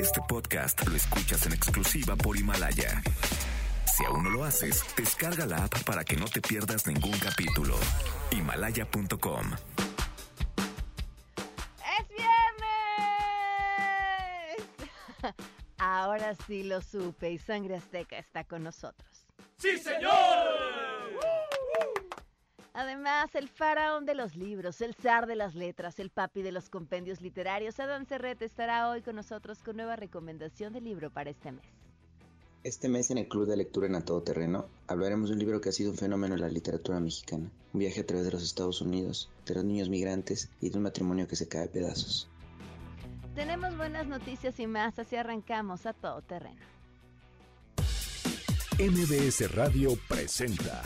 Este podcast lo escuchas en exclusiva por Himalaya. Si aún no lo haces, descarga la app para que no te pierdas ningún capítulo. Himalaya.com ¡Es viernes! Ahora sí lo supe y Sangre Azteca está con nosotros. ¡Sí, señor! Además, el faraón de los libros, el zar de las letras, el papi de los compendios literarios, Adán Cerrete estará hoy con nosotros con nueva recomendación de libro para este mes. Este mes en el Club de Lectura en A Todo Terreno hablaremos de un libro que ha sido un fenómeno en la literatura mexicana, un viaje a través de los Estados Unidos, de los niños migrantes y de un matrimonio que se cae a pedazos. Tenemos buenas noticias y más, así arrancamos a Todo Terreno. MBS Radio presenta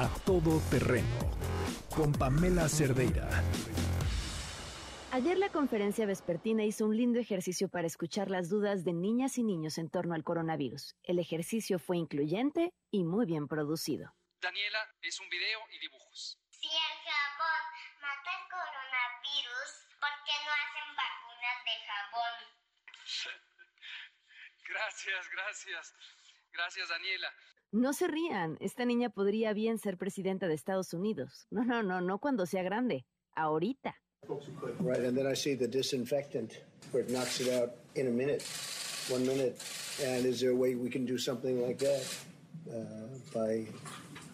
A Todo Terreno con Pamela Cerdeira. Ayer la conferencia vespertina hizo un lindo ejercicio para escuchar las dudas de niñas y niños en torno al coronavirus. El ejercicio fue incluyente y muy bien producido. Daniela, es un video y dibujos. Si el jabón mata el coronavirus, ¿por qué no hacen vacunas de jabón? Gracias, gracias. Gracias, Daniela. No se rían, esta niña podría bien ser presidenta de Estados Unidos. No, no, no, no cuando sea grande, ahorita. Right, and then I see the disinfectant where it knocks it out in a minute, one minute. And is there a way we can do something like that uh, by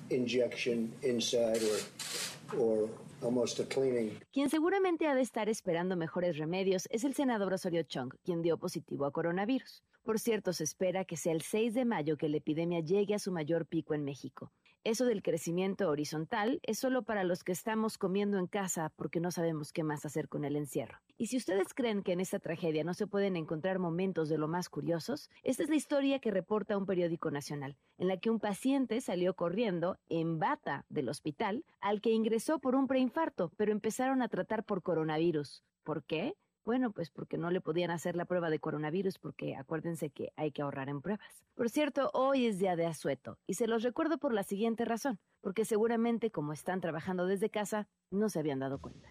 injection inside or, or almost a cleaning? Quien seguramente ha de estar esperando mejores remedios es el senador Osorio Chong, quien dio positivo a coronavirus. Por cierto, se espera que sea el 6 de mayo que la epidemia llegue a su mayor pico en México. Eso del crecimiento horizontal es solo para los que estamos comiendo en casa porque no sabemos qué más hacer con el encierro. Y si ustedes creen que en esta tragedia no se pueden encontrar momentos de lo más curiosos, esta es la historia que reporta un periódico nacional, en la que un paciente salió corriendo en bata del hospital al que ingresó por un preinfarto, pero empezaron a tratar por coronavirus. ¿Por qué? Bueno, pues porque no le podían hacer la prueba de coronavirus porque acuérdense que hay que ahorrar en pruebas. Por cierto, hoy es día de asueto y se los recuerdo por la siguiente razón, porque seguramente como están trabajando desde casa, no se habían dado cuenta.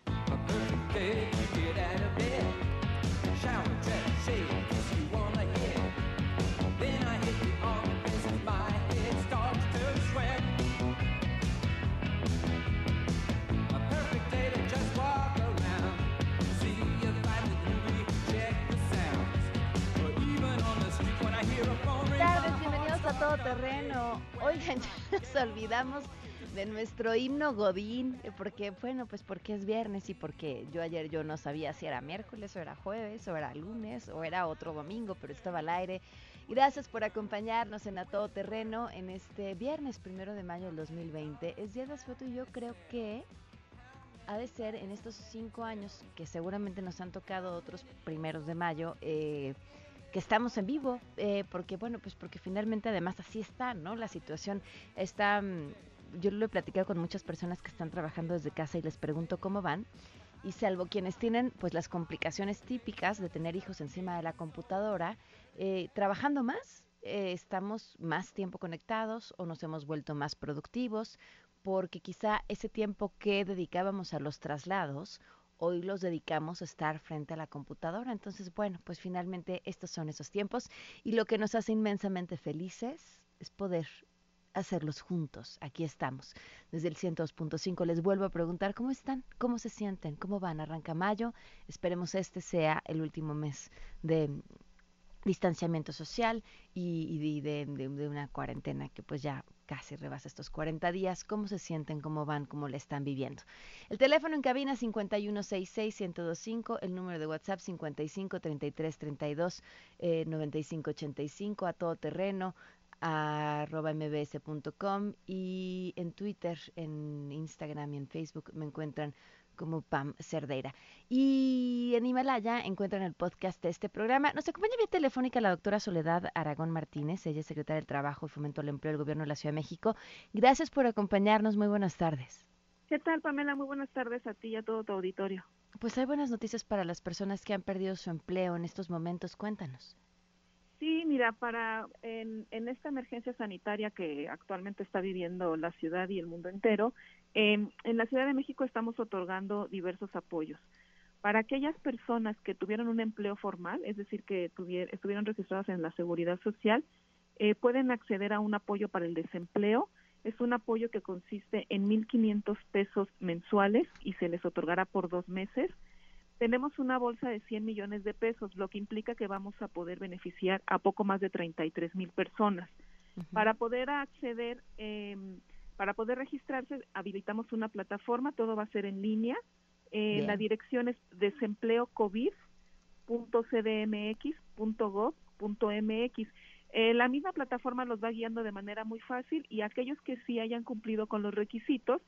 Todo Terreno. Oigan, ya nos olvidamos de nuestro himno Godín, porque, bueno, pues porque es viernes y porque yo ayer yo no sabía si era miércoles o era jueves o era lunes o era otro domingo, pero estaba al aire. Gracias por acompañarnos en A Todo Terreno en este viernes primero de mayo del 2020. Es día de asueto y yo creo que ha de ser en estos cinco años que seguramente nos han tocado otros primeros de mayo. Eh, que estamos en vivo, eh, porque bueno, pues porque finalmente además así está, ¿no? La situación está, mm, yo lo he platicado con muchas personas que están trabajando desde casa y les pregunto cómo van, y salvo quienes tienen pues las complicaciones típicas de tener hijos encima de la computadora, eh, trabajando más, eh, estamos más tiempo conectados o nos hemos vuelto más productivos, porque quizá ese tiempo que dedicábamos a los traslados hoy los dedicamos a estar frente a la computadora. Entonces, bueno, pues finalmente estos son esos tiempos y lo que nos hace inmensamente felices es poder hacerlos juntos. Aquí estamos. Desde el 102.5 les vuelvo a preguntar cómo están, cómo se sienten, cómo van. Arranca mayo. Esperemos este sea el último mes de distanciamiento social y, y de, de, de, una cuarentena que pues ya casi rebasa estos 40 días. ¿Cómo se sienten? ¿Cómo van? ¿Cómo le están viviendo? El teléfono en cabina 5166-1025, el número de WhatsApp 553332 eh, 9585 a todo terreno arroba mbs.com y en Twitter, en Instagram y en Facebook me encuentran como Pam Cerdeira. Y en Himalaya encuentran el podcast de este programa. Nos acompaña vía telefónica la doctora Soledad Aragón Martínez, ella es secretaria del Trabajo y Fomento al Empleo del Gobierno de la Ciudad de México. Gracias por acompañarnos, muy buenas tardes. ¿Qué tal, Pamela? Muy buenas tardes a ti y a todo tu auditorio. Pues hay buenas noticias para las personas que han perdido su empleo en estos momentos. Cuéntanos. Sí, mira, para en, en esta emergencia sanitaria que actualmente está viviendo la ciudad y el mundo entero, eh, en la Ciudad de México estamos otorgando diversos apoyos. Para aquellas personas que tuvieron un empleo formal, es decir, que estuvieron registradas en la seguridad social, eh, pueden acceder a un apoyo para el desempleo. Es un apoyo que consiste en 1.500 pesos mensuales y se les otorgará por dos meses. Tenemos una bolsa de 100 millones de pesos, lo que implica que vamos a poder beneficiar a poco más de 33 mil personas. Para poder acceder, eh, para poder registrarse, habilitamos una plataforma, todo va a ser en línea eh, la dirección es desempleocovid.cdmx.gov.mx. Eh, la misma plataforma los va guiando de manera muy fácil y aquellos que sí hayan cumplido con los requisitos,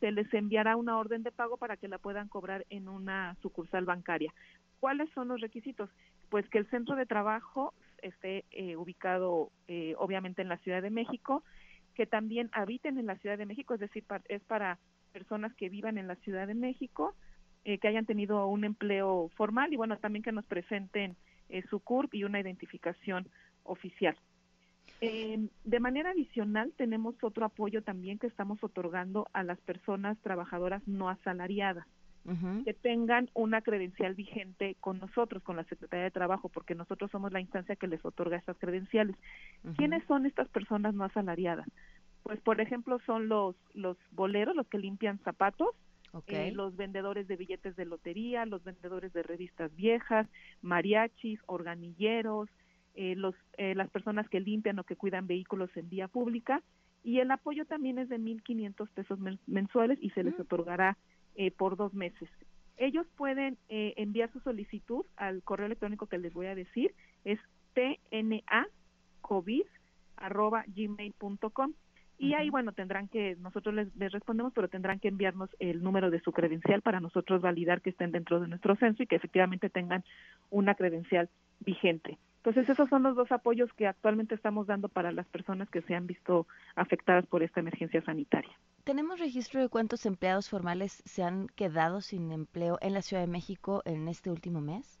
se les enviará una orden de pago para que la puedan cobrar en una sucursal bancaria. ¿Cuáles son los requisitos? Pues que el centro de trabajo esté eh, ubicado eh, obviamente en la Ciudad de México, que también habiten en la Ciudad de México, es decir, es para personas que vivan en la Ciudad de México, eh, que hayan tenido un empleo formal y bueno, también que nos presenten eh, su CURP y una identificación oficial. Eh, de manera adicional, tenemos otro apoyo también que estamos otorgando a las personas trabajadoras no asalariadas que tengan una credencial vigente con nosotros, con la Secretaría de Trabajo, porque nosotros somos la instancia que les otorga estas credenciales. ¿Quiénes son estas personas no asalariadas? Pues, por ejemplo, son los, los boleros, los que limpian zapatos, eh, los vendedores de billetes de lotería, los vendedores de revistas viejas, mariachis, organilleros, eh, los, eh, las personas que limpian o que cuidan vehículos en vía pública. Y el apoyo también es de 1.500 pesos mensuales y se les mm. otorgará por dos meses. Ellos pueden enviar su solicitud al correo electrónico que les voy a decir, es tnacovid.gmail.com y ahí, bueno, tendrán que, nosotros les, respondemos, pero tendrán que enviarnos el número de su credencial para nosotros validar que estén dentro de nuestro censo y que efectivamente tengan una credencial vigente. Entonces, esos son los dos apoyos que actualmente estamos dando para las personas que se han visto afectadas por esta emergencia sanitaria. ¿Tenemos registro de cuántos empleados formales se han quedado sin empleo en la Ciudad de México en este último mes?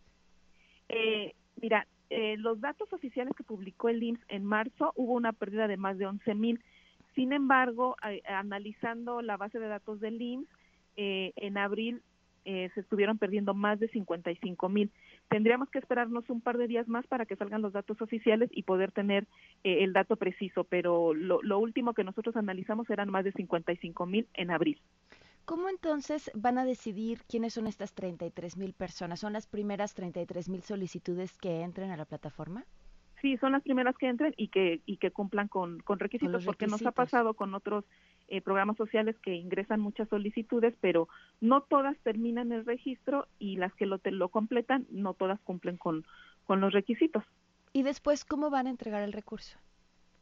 Eh, mira, eh, los datos oficiales que publicó el IMSS en marzo hubo una pérdida de más de 11 mil. Sin embargo, analizando la base de datos del IMSS, eh, en abril eh, se estuvieron perdiendo más de 55 mil. Tendríamos que esperarnos un par de días más para que salgan los datos oficiales y poder tener eh, el dato preciso, pero lo, lo, último que nosotros analizamos eran más de 55 mil en abril. ¿Cómo entonces van a decidir quiénes son estas 33 mil personas? ¿Son las primeras 33 mil solicitudes que entren a la plataforma? Sí, son las primeras que entren y que y que cumplan con, con, requisitos, porque nos ha pasado con otros eh, programas sociales que ingresan muchas solicitudes, pero no todas terminan el registro y las que lo, te, lo completan, no todas cumplen con, con los requisitos. ¿Y después cómo van a entregar el recurso?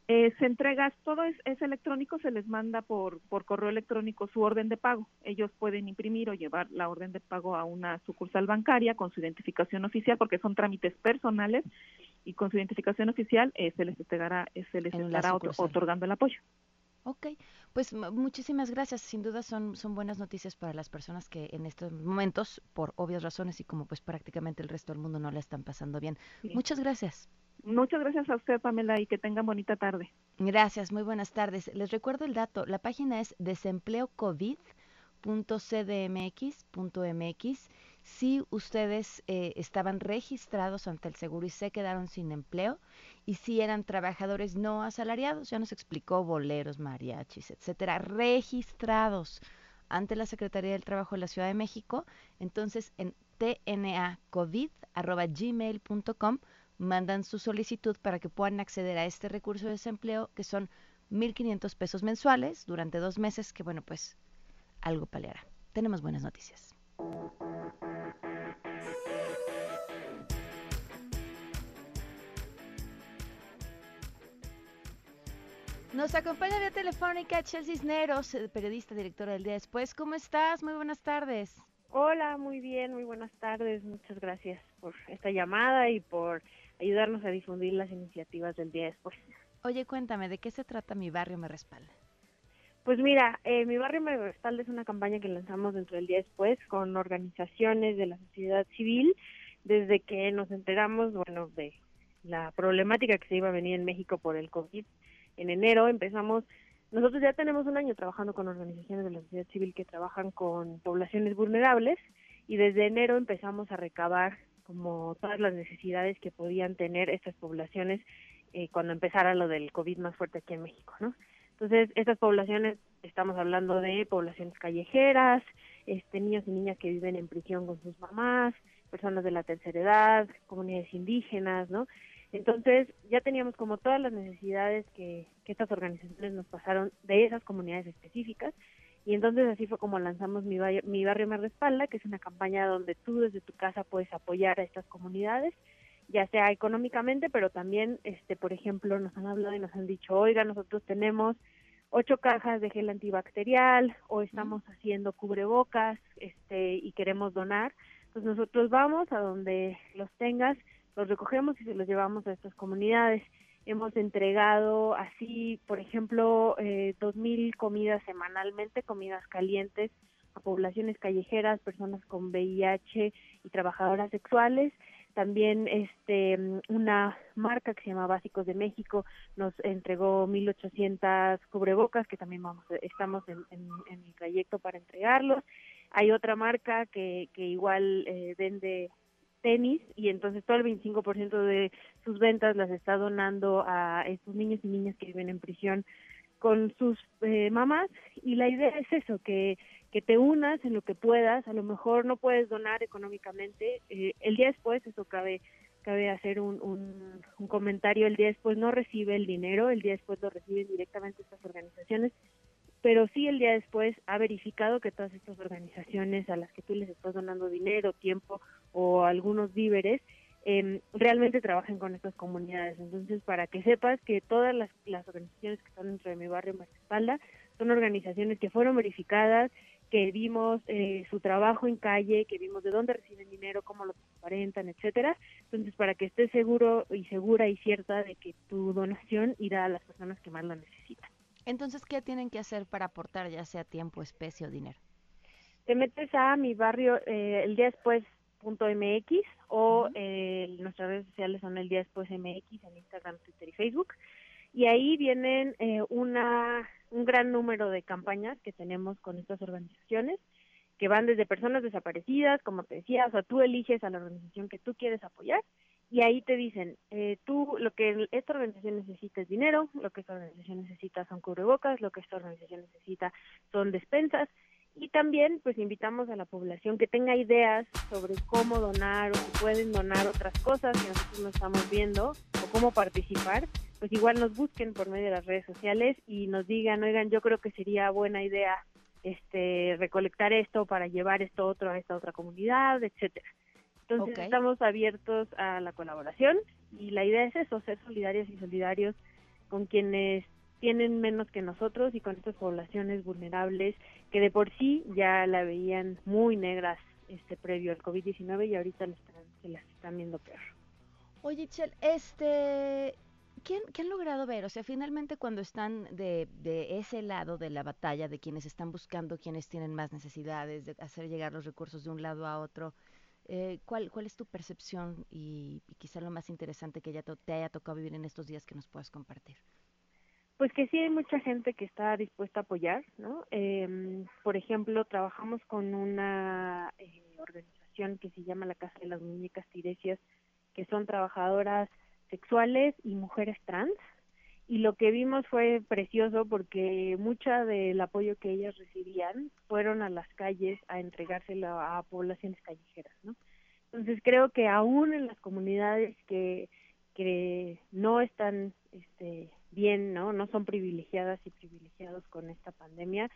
Eh, se entrega, todo es, es, electrónico, se les manda por, por correo electrónico su orden de pago. Ellos pueden imprimir o llevar la orden de pago a una sucursal bancaria con su identificación oficial, porque son trámites personales y con su identificación oficial eh, se les entregará, eh, se les estará otorgando el apoyo. Ok, pues muchísimas gracias. Sin duda son, son buenas noticias para las personas que en estos momentos, por obvias razones y como pues prácticamente el resto del mundo no la están pasando bien. Muchas gracias. Muchas gracias a usted, Pamela, y que tengan bonita tarde. Gracias, muy buenas tardes. Les recuerdo el dato, la página es desempleocovid.cdmx.mx si ustedes eh, estaban registrados ante el seguro y se quedaron sin empleo y si eran trabajadores no asalariados, ya nos explicó boleros, mariachis, etcétera, registrados ante la Secretaría del Trabajo de la Ciudad de México, entonces en tnacovid@gmail.com mandan su solicitud para que puedan acceder a este recurso de desempleo que son 1.500 pesos mensuales durante dos meses, que bueno, pues algo paliará. Tenemos buenas noticias. Nos acompaña vía telefónica Chelsea Cisneros, eh, periodista, directora del Día Después. ¿Cómo estás? Muy buenas tardes. Hola, muy bien, muy buenas tardes. Muchas gracias por esta llamada y por ayudarnos a difundir las iniciativas del Día Después. Oye, cuéntame, ¿de qué se trata Mi Barrio Me Respalda? Pues mira, eh, Mi Barrio Me Respalda es una campaña que lanzamos dentro del Día Después con organizaciones de la sociedad civil desde que nos enteramos, bueno, de la problemática que se iba a venir en México por el COVID en enero empezamos, nosotros ya tenemos un año trabajando con organizaciones de la sociedad civil que trabajan con poblaciones vulnerables y desde enero empezamos a recabar como todas las necesidades que podían tener estas poblaciones eh, cuando empezara lo del COVID más fuerte aquí en México, ¿no? Entonces, estas poblaciones, estamos hablando de poblaciones callejeras, este, niños y niñas que viven en prisión con sus mamás, personas de la tercera edad, comunidades indígenas, ¿no? Entonces, ya teníamos como todas las necesidades que, que estas organizaciones nos pasaron de esas comunidades específicas, y entonces así fue como lanzamos Mi Barrio, Mi Barrio Me Respalda, que es una campaña donde tú desde tu casa puedes apoyar a estas comunidades, ya sea económicamente, pero también, este, por ejemplo, nos han hablado y nos han dicho, oiga, nosotros tenemos ocho cajas de gel antibacterial o estamos haciendo cubrebocas este, y queremos donar. Entonces nosotros vamos a donde los tengas, los recogemos y se los llevamos a estas comunidades. Hemos entregado así, por ejemplo, eh, dos mil comidas semanalmente, comidas calientes a poblaciones callejeras, personas con VIH y trabajadoras sexuales también este una marca que se llama Básicos de México nos entregó 1800 cubrebocas que también vamos estamos en, en, el trayecto para entregarlos. Hay otra marca que, que igual eh, vende tenis y entonces todo el 25% de sus ventas las está donando a estos niños y niñas que viven en prisión con sus eh, mamás. Y la idea es eso que que te unas en lo que puedas, a lo mejor no puedes donar económicamente, eh, el día después, eso cabe, cabe hacer un, un, comentario, el día después no recibe el dinero, el día después lo reciben directamente estas organizaciones, pero sí el día después ha verificado que todas estas organizaciones a las que tú les estás donando dinero, tiempo o algunos víveres, eh, realmente trabajan con estas comunidades. Entonces, para que sepas que todas las, las organizaciones que están dentro de mi barrio me espalda son organizaciones que fueron verificadas, que vimos eh, su trabajo en calle, que vimos de dónde reciben dinero, cómo lo transparentan, etcétera. Entonces, para que estés seguro y segura y cierta de que tu donación irá a las personas que más lo necesitan. Entonces, ¿qué tienen que hacer para aportar, ya sea tiempo, especie o dinero? Te metes a mi barrio eh, el día después punto mx o eh, nuestras redes sociales son el día después mx en Instagram, Twitter y Facebook y ahí vienen eh, una, un gran número de campañas que tenemos con estas organizaciones que van desde personas desaparecidas, como te decía, o tú eliges a la organización que tú quieres apoyar y ahí te dicen, eh, tú lo que esta organización necesita es dinero, lo que esta organización necesita son cubrebocas, lo que esta organización necesita son despensas y también pues invitamos a la población que tenga ideas sobre cómo donar o si pueden donar otras cosas que nosotros no estamos viendo o cómo participar pues igual nos busquen por medio de las redes sociales y nos digan, oigan, yo creo que sería buena idea este recolectar esto para llevar esto otro a esta otra comunidad, etcétera. Entonces estamos abiertos a la colaboración y la idea es eso, ser solidarios y solidarios con quienes tienen menos que nosotros y con estas poblaciones vulnerables que de por sí ya la veían muy negras este previo al COVID-19 y ahorita se las están viendo peor. Oye, Chel, este, ¿Qué, han logrado ver? O sea, finalmente cuando están de, de, ese lado de la batalla, de quienes están buscando, quienes tienen más necesidades, de hacer llegar los recursos de un lado a otro, eh, ¿cuál, ¿cuál es tu percepción y, quizá lo más interesante que ya te haya tocado vivir en estos días que nos puedas compartir? Pues que sí hay mucha gente que está dispuesta a apoyar, ¿no? Eh, por ejemplo, trabajamos con una eh, organización que se llama la Casa de las Muñecas Tiresias, que son trabajadoras sexuales y mujeres trans. Y lo que vimos fue precioso porque mucha del apoyo que ellas recibían fueron a las calles a entregárselo a poblaciones callejeras, ¿no? Entonces creo que aún en las comunidades que, que no están este, bien, ¿no? No son privilegiadas y privilegiados con esta pandemia,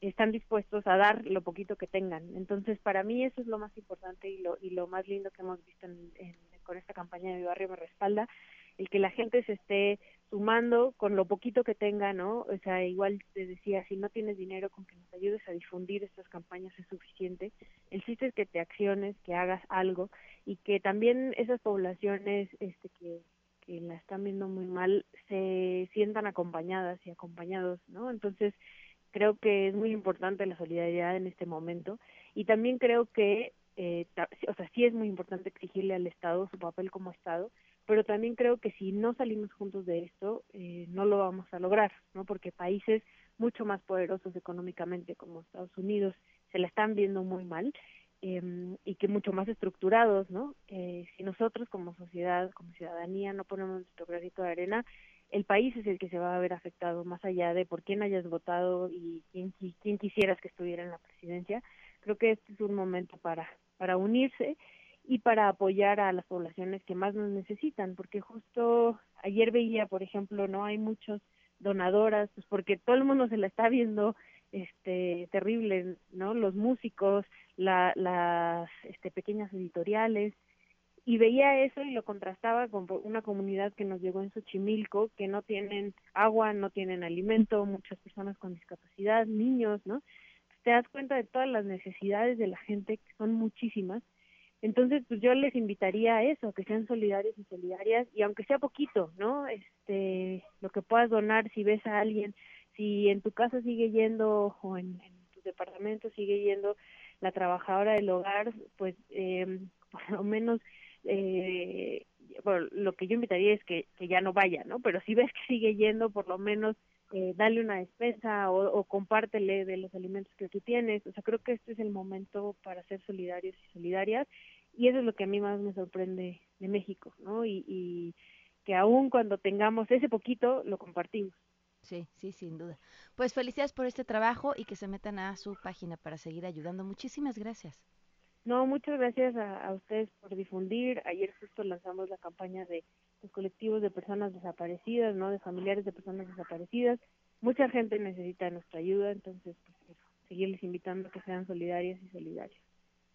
están dispuestos a dar lo poquito que tengan. Entonces, para mí eso es lo más importante y lo, y lo más lindo que hemos visto en, en con esta campaña de mi barrio me respalda, el que la gente se esté sumando con lo poquito que tenga, ¿no? O sea, igual te decía, si no tienes dinero, con que nos ayudes a difundir estas campañas es suficiente. El chiste es que te acciones, que hagas algo y que también esas poblaciones este, que, que la están viendo muy mal se sientan acompañadas y acompañados, ¿no? Entonces, creo que es muy importante la solidaridad en este momento y también creo que eh, o sea, sí es muy importante exigirle al Estado su papel como Estado, pero también creo que si no salimos juntos de esto, eh, no lo vamos a lograr, ¿no? Porque países mucho más poderosos económicamente como Estados Unidos se la están viendo muy mal em, y que mucho más estructurados, ¿no? Eh, si nosotros como sociedad, como ciudadanía, no ponemos nuestro granito de arena, el país es el que se va a ver afectado, más allá de por quién hayas votado y quién, quién quisieras que estuviera en la presidencia. Creo que este es un momento para, para unirse y para apoyar a las poblaciones que más nos necesitan, porque justo ayer veía, por ejemplo, no hay muchos donadoras, pues porque todo el mundo se la está viendo este terrible, ¿no? Los músicos, la, las este, pequeñas editoriales, y veía eso y lo contrastaba con una comunidad que nos llegó en Xochimilco, que no tienen agua, no tienen alimento, muchas personas con discapacidad, niños, ¿no? Te das cuenta de todas las necesidades de la gente, que son muchísimas, entonces, pues yo les invitaría a eso, que sean solidarios y solidarias, y aunque sea poquito, ¿no? Este, lo que puedas donar, si ves a alguien, si en tu casa sigue yendo o en, tu departamento sigue yendo la trabajadora del hogar, pues eh, por lo menos eh, lo que yo invitaría es que, que ya no vaya, ¿no? Pero si ves que sigue yendo, por lo menos eh, dale una despensa o, o, compártele de los alimentos que tú tienes. O sea, creo que este es el momento para ser solidarios y solidarias y eso es lo que a mí más me sorprende de México, ¿no? Y, y que aún cuando tengamos ese poquito, lo compartimos. Sí, sí, sin duda. Pues felicidades por este trabajo y que se metan a su página para seguir ayudando. Muchísimas gracias. No, muchas gracias a, a ustedes por difundir. Ayer justo lanzamos la campaña de los colectivos de personas desaparecidas, ¿no? De familiares de personas desaparecidas. Mucha gente necesita nuestra ayuda, entonces pues, seguirles invitando a que sean solidarias y solidarios.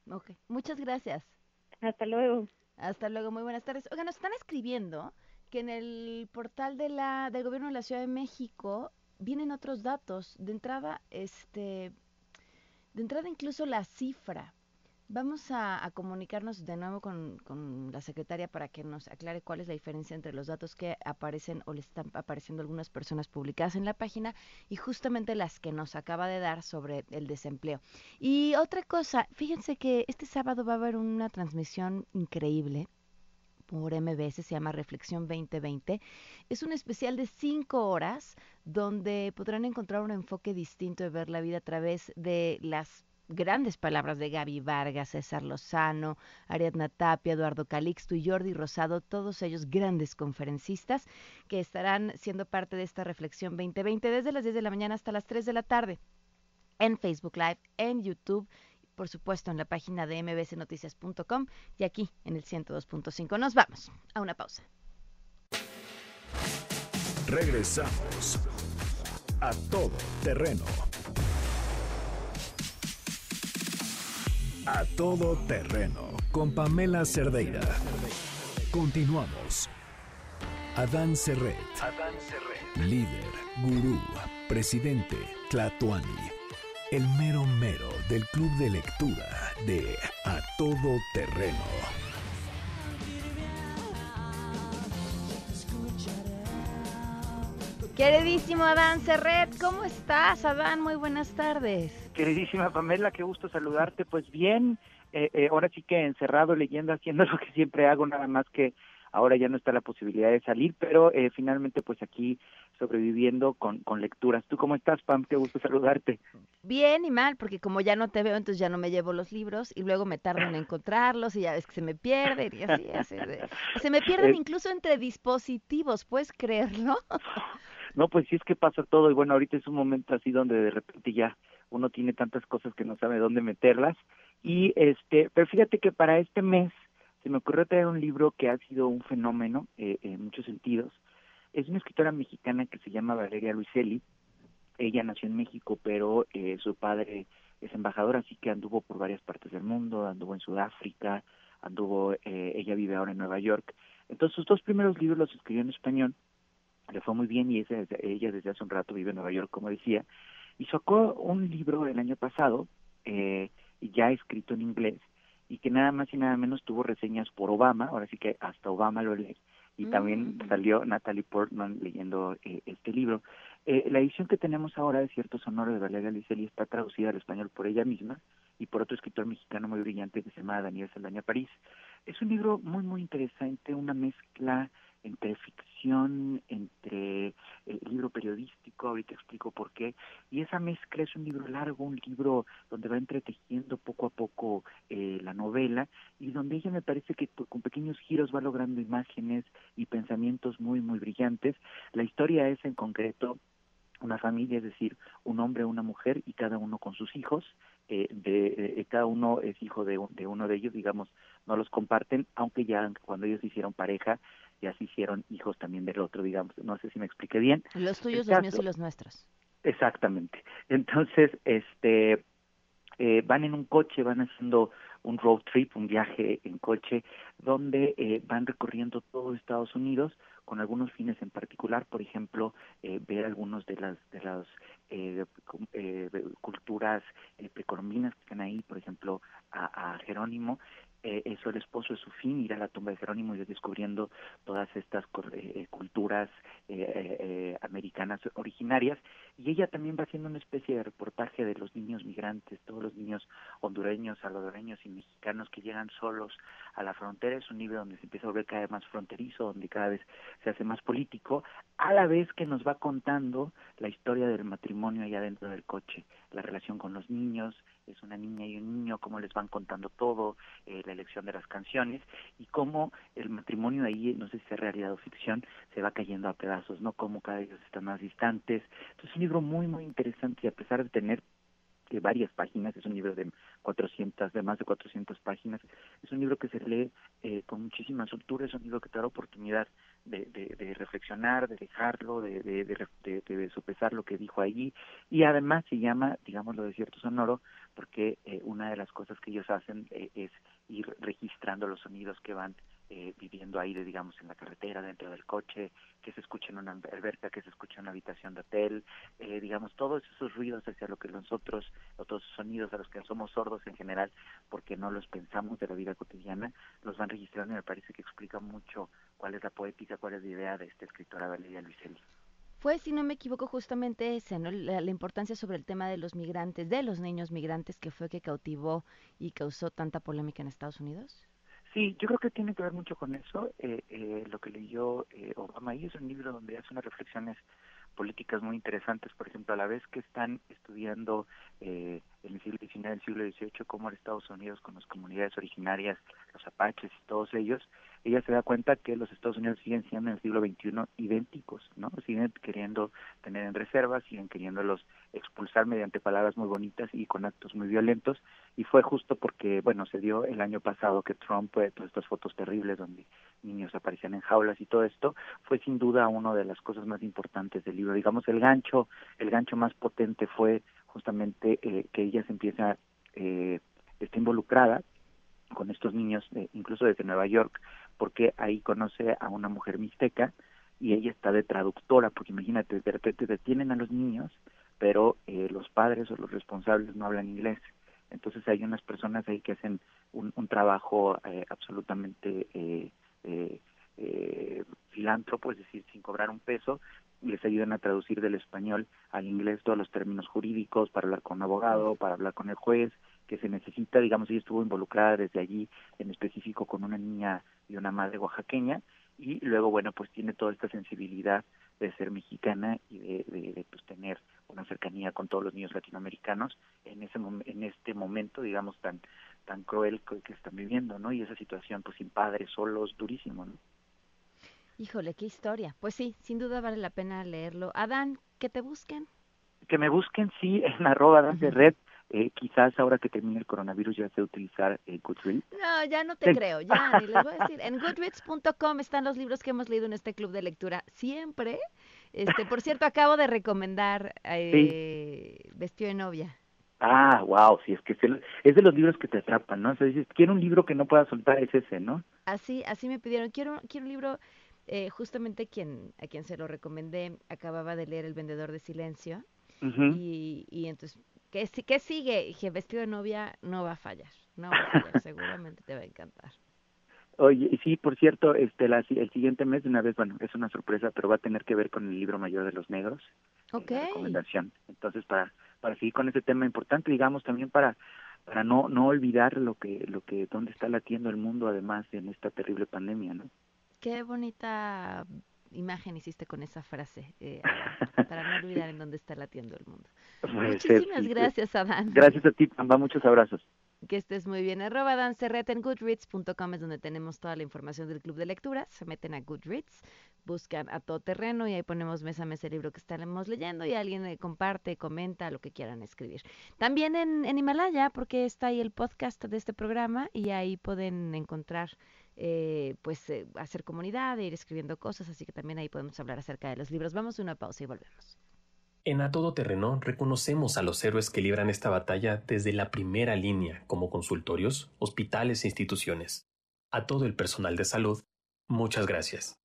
Ok, muchas gracias. Hasta luego. Hasta luego, muy buenas tardes. Oigan, nos están escribiendo que en el portal de la del gobierno de la Ciudad de México vienen otros datos. De entrada, este, de entrada incluso la cifra Vamos a, comunicarnos de nuevo con, con, la secretaria para que nos aclare cuál es la diferencia entre los datos que aparecen o le están apareciendo algunas personas publicadas en la página y justamente las que nos acaba de dar sobre el desempleo. Y otra cosa, fíjense que este sábado va a haber una transmisión increíble por MBS, se llama Reflexión 2020. Es un especial de cinco horas donde podrán encontrar un enfoque distinto de ver la vida a través de las grandes palabras de Gaby Vargas, César Lozano, Ariadna Tapia, Eduardo Calixto y Jordi Rosado, todos ellos grandes conferencistas que estarán siendo parte de esta reflexión 2020 desde las 10 de la mañana hasta las 3 de la tarde en Facebook Live, en YouTube por supuesto en la página de mbcnoticias.com y aquí en el 102.5. Nos vamos a una pausa. Regresamos a todo terreno. A todo terreno con Pamela Cerdeira. Continuamos. Adán Serret. Adán Serret. Líder, gurú, presidente, Tlatuani. El mero mero del club de lectura de A todo terreno. Queridísimo Adán Serret, ¿cómo estás, Adán? Muy buenas tardes. Queridísima Pamela, qué gusto saludarte. Pues bien, eh, eh, ahora sí que encerrado leyendo, haciendo lo que siempre hago, nada más que ahora ya no está la posibilidad de salir, pero eh, finalmente pues aquí sobreviviendo con, con lecturas. ¿Tú cómo estás, Pam? Qué gusto saludarte. Bien y mal, porque como ya no te veo, entonces ya no me llevo los libros y luego me tardo en encontrarlos y ya ves que se me pierden y así, así se me pierden incluso entre dispositivos, ¿puedes creerlo? No, pues sí es que pasa todo y bueno, ahorita es un momento así donde de repente ya uno tiene tantas cosas que no sabe dónde meterlas y este, pero fíjate que para este mes se me ocurrió traer un libro que ha sido un fenómeno eh, en muchos sentidos. Es una escritora mexicana que se llama Valeria Luiselli. Ella nació en México, pero eh, su padre es embajador, así que anduvo por varias partes del mundo, anduvo en Sudáfrica, anduvo, eh, ella vive ahora en Nueva York. Entonces sus dos primeros libros los escribió en español, le fue muy bien y ese, ella desde hace un rato vive en Nueva York, como decía, y sacó un libro el año pasado, eh, ya escrito en inglés, y que nada más y nada menos tuvo reseñas por Obama, ahora sí que hasta Obama lo lee, y también mm. salió Natalie Portman leyendo eh, este libro. Eh, la edición que tenemos ahora de Ciertos Honores de Valeria Liceli está traducida al español por ella misma y por otro escritor mexicano muy brillante que se llama Daniel Saldaña París. Es un libro muy, muy interesante, una mezcla entre ficción, entre ahorita explico por qué, y esa mezcla es un libro largo, un libro donde va entretejiendo poco a poco eh, novela y donde ella me parece que con pequeños giros va logrando imágenes y pensamientos muy, muy brillantes. La historia es en concreto una familia, es decir, un hombre, una mujer y cada uno con sus hijos. Eh, de, eh, cada uno es hijo de, de, uno de ellos, digamos, no los comparten, aunque ya cuando ellos hicieron pareja, ya se hicieron hijos también del otro, digamos. No sé si me expliqué bien. Los tuyos, los míos y los nuestros. Exactamente. Entonces, este, eh, van en un coche, van haciendo un road trip, un viaje en coche, donde eh, van recorriendo todo Estados Unidos con algunos fines en particular, por ejemplo, eh, ver algunos de las de las eh, eh, culturas eh, precolombinas que están ahí, por ejemplo, a, a Jerónimo, eh, eso el esposo es su fin, ir a la tumba de Jerónimo y descubriendo todas estas eh, culturas eh, eh, americanas originarias. Y ella también va haciendo una especie de reportaje de los niños migrantes, todos los niños hondureños, salvadoreños y mexicanos que llegan solos a la frontera. Es un libro donde se empieza a volver cada vez más fronterizo, donde cada vez se hace más político, a la vez que nos va contando la historia del matrimonio allá dentro del coche, la relación con los niños, es una niña y un niño, cómo les van contando todo, eh, la elección de las canciones y cómo el matrimonio ahí, no sé si es realidad o ficción, se va cayendo a pedazos, ¿no? Cómo cada vez están más distantes. Entonces es un libro muy, muy interesante y a pesar de tener de varias páginas, es un libro de 400, de más de 400 páginas, es un libro que se lee eh, con muchísima soltura, es un libro que te da la oportunidad de, de, de reflexionar, de dejarlo, de, de, de, de, sopesar lo que dijo allí, y además se llama, digamos, lo de cierto sonoro, porque eh, una de las cosas que ellos hacen eh, es ir registrando los sonidos que van eh, viviendo ahí, de, digamos, en la carretera, dentro del coche, que se escucha en una alberca, que se escucha en una habitación de hotel, eh, digamos, todos esos ruidos hacia lo que nosotros, otros sonidos a los que somos sordos en general, porque no los pensamos de la vida cotidiana, los van registrando y me parece que explica mucho cuál es la poética, cuál es la idea de esta escritora Valeria Luiselli. Fue, si no me equivoco, justamente ese, ¿no? La, importancia sobre el tema de los migrantes, de los niños migrantes, que fue que cautivó y causó tanta polémica en Estados Unidos. Sí, yo creo que tiene que ver mucho con eso. Eh, eh, lo que leyó eh, Obama y es un libro donde hace unas reflexiones políticas muy interesantes, por ejemplo, a la vez que están estudiando eh, el siglo XIX, el siglo XVIII, cómo era Estados Unidos con las comunidades originarias, los apaches y todos ellos, ella se da cuenta que los Estados Unidos siguen siendo en el siglo XXI idénticos, ¿no? Siguen queriendo tener en reserva, siguen queriéndolos expulsar mediante palabras muy bonitas y con actos muy violentos, y fue justo porque, bueno, se dio el año pasado que Trump, eh, todas estas fotos terribles donde niños aparecían en jaulas y todo esto, fue sin duda una de las cosas más importantes del libro. Digamos, el gancho, el gancho más potente fue justamente eh, que ella se empieza, eh, está involucrada con estos niños, eh, incluso desde Nueva York, porque ahí conoce a una mujer mixteca y ella está de traductora, porque imagínate, de repente detienen a los niños, pero eh, los padres o los responsables no hablan inglés. Entonces hay unas personas ahí que hacen un, un trabajo eh, absolutamente eh, eh, eh, filántropo, es decir, sin cobrar un peso, les ayudan a traducir del español al inglés todos los términos jurídicos para hablar con un abogado, para hablar con el juez, que se necesita, digamos, ella estuvo involucrada desde allí, en específico con una niña y una madre oaxaqueña, y luego, bueno, pues tiene toda esta sensibilidad de ser mexicana y de, de, de pues tener una cercanía con todos los niños latinoamericanos en ese en este momento, digamos, tan tan cruel que, que están viviendo, ¿no? Y esa situación, pues sin padres, solos, durísimo, ¿no? Híjole, qué historia. Pues sí, sin duda vale la pena leerlo. Adán, que te busquen. Que me busquen, sí, en arroba Adán de Red. Eh, quizás ahora que termine el coronavirus ya sé utilizar eh, Goodreads. No, ya no te creo, ya, ni les voy a decir. En goodreads.com están los libros que hemos leído en este club de lectura siempre. Este, por cierto, acabo de recomendar eh, sí. Vestido de novia. Ah, wow, sí, es que es de los libros que te atrapan, ¿no? O sea, dices, quiero un libro que no pueda soltar, es ese, ¿no? Así, así me pidieron, quiero, quiero un libro, eh, justamente quien, a quien se lo recomendé, acababa de leer El Vendedor de Silencio, uh -huh. y, y entonces, ¿qué, ¿qué sigue? dije, Vestido de novia no va a fallar, no va a fallar, seguramente te va a encantar. Oye, sí, por cierto, este, la, el siguiente mes de una vez, bueno, es una sorpresa, pero va a tener que ver con el libro mayor de los negros. Ok. La recomendación. Entonces, para, para seguir con ese tema importante, digamos, también para, para no, no olvidar lo que, lo que, dónde está latiendo el mundo, además, en esta terrible pandemia, ¿no? Qué bonita imagen hiciste con esa frase, eh, para no olvidar en dónde está latiendo el mundo. Puede Muchísimas ser, sí, gracias, Adán. Gracias a ti, Pamba, muchos abrazos. Que estés muy bien. Arroba Dan en goodreads.com es donde tenemos toda la información del club de lectura. Se meten a Goodreads, buscan a todo terreno y ahí ponemos mes a mes el libro que estaremos leyendo y alguien le comparte, comenta lo que quieran escribir. También en, en Himalaya, porque está ahí el podcast de este programa y ahí pueden encontrar eh, pues eh, hacer comunidad, ir escribiendo cosas, así que también ahí podemos hablar acerca de los libros. Vamos a una pausa y volvemos. En A Todo Terreno reconocemos a los héroes que libran esta batalla desde la primera línea, como consultorios, hospitales e instituciones. A todo el personal de salud, muchas gracias.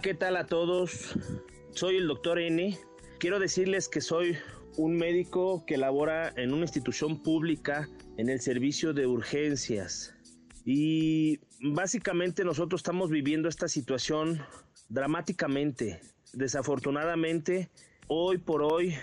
¿Qué tal a todos? Soy el doctor N. Quiero decirles que soy un médico que labora en una institución pública en el servicio de urgencias. Y básicamente nosotros estamos viviendo esta situación dramáticamente. Desafortunadamente, hoy por hoy,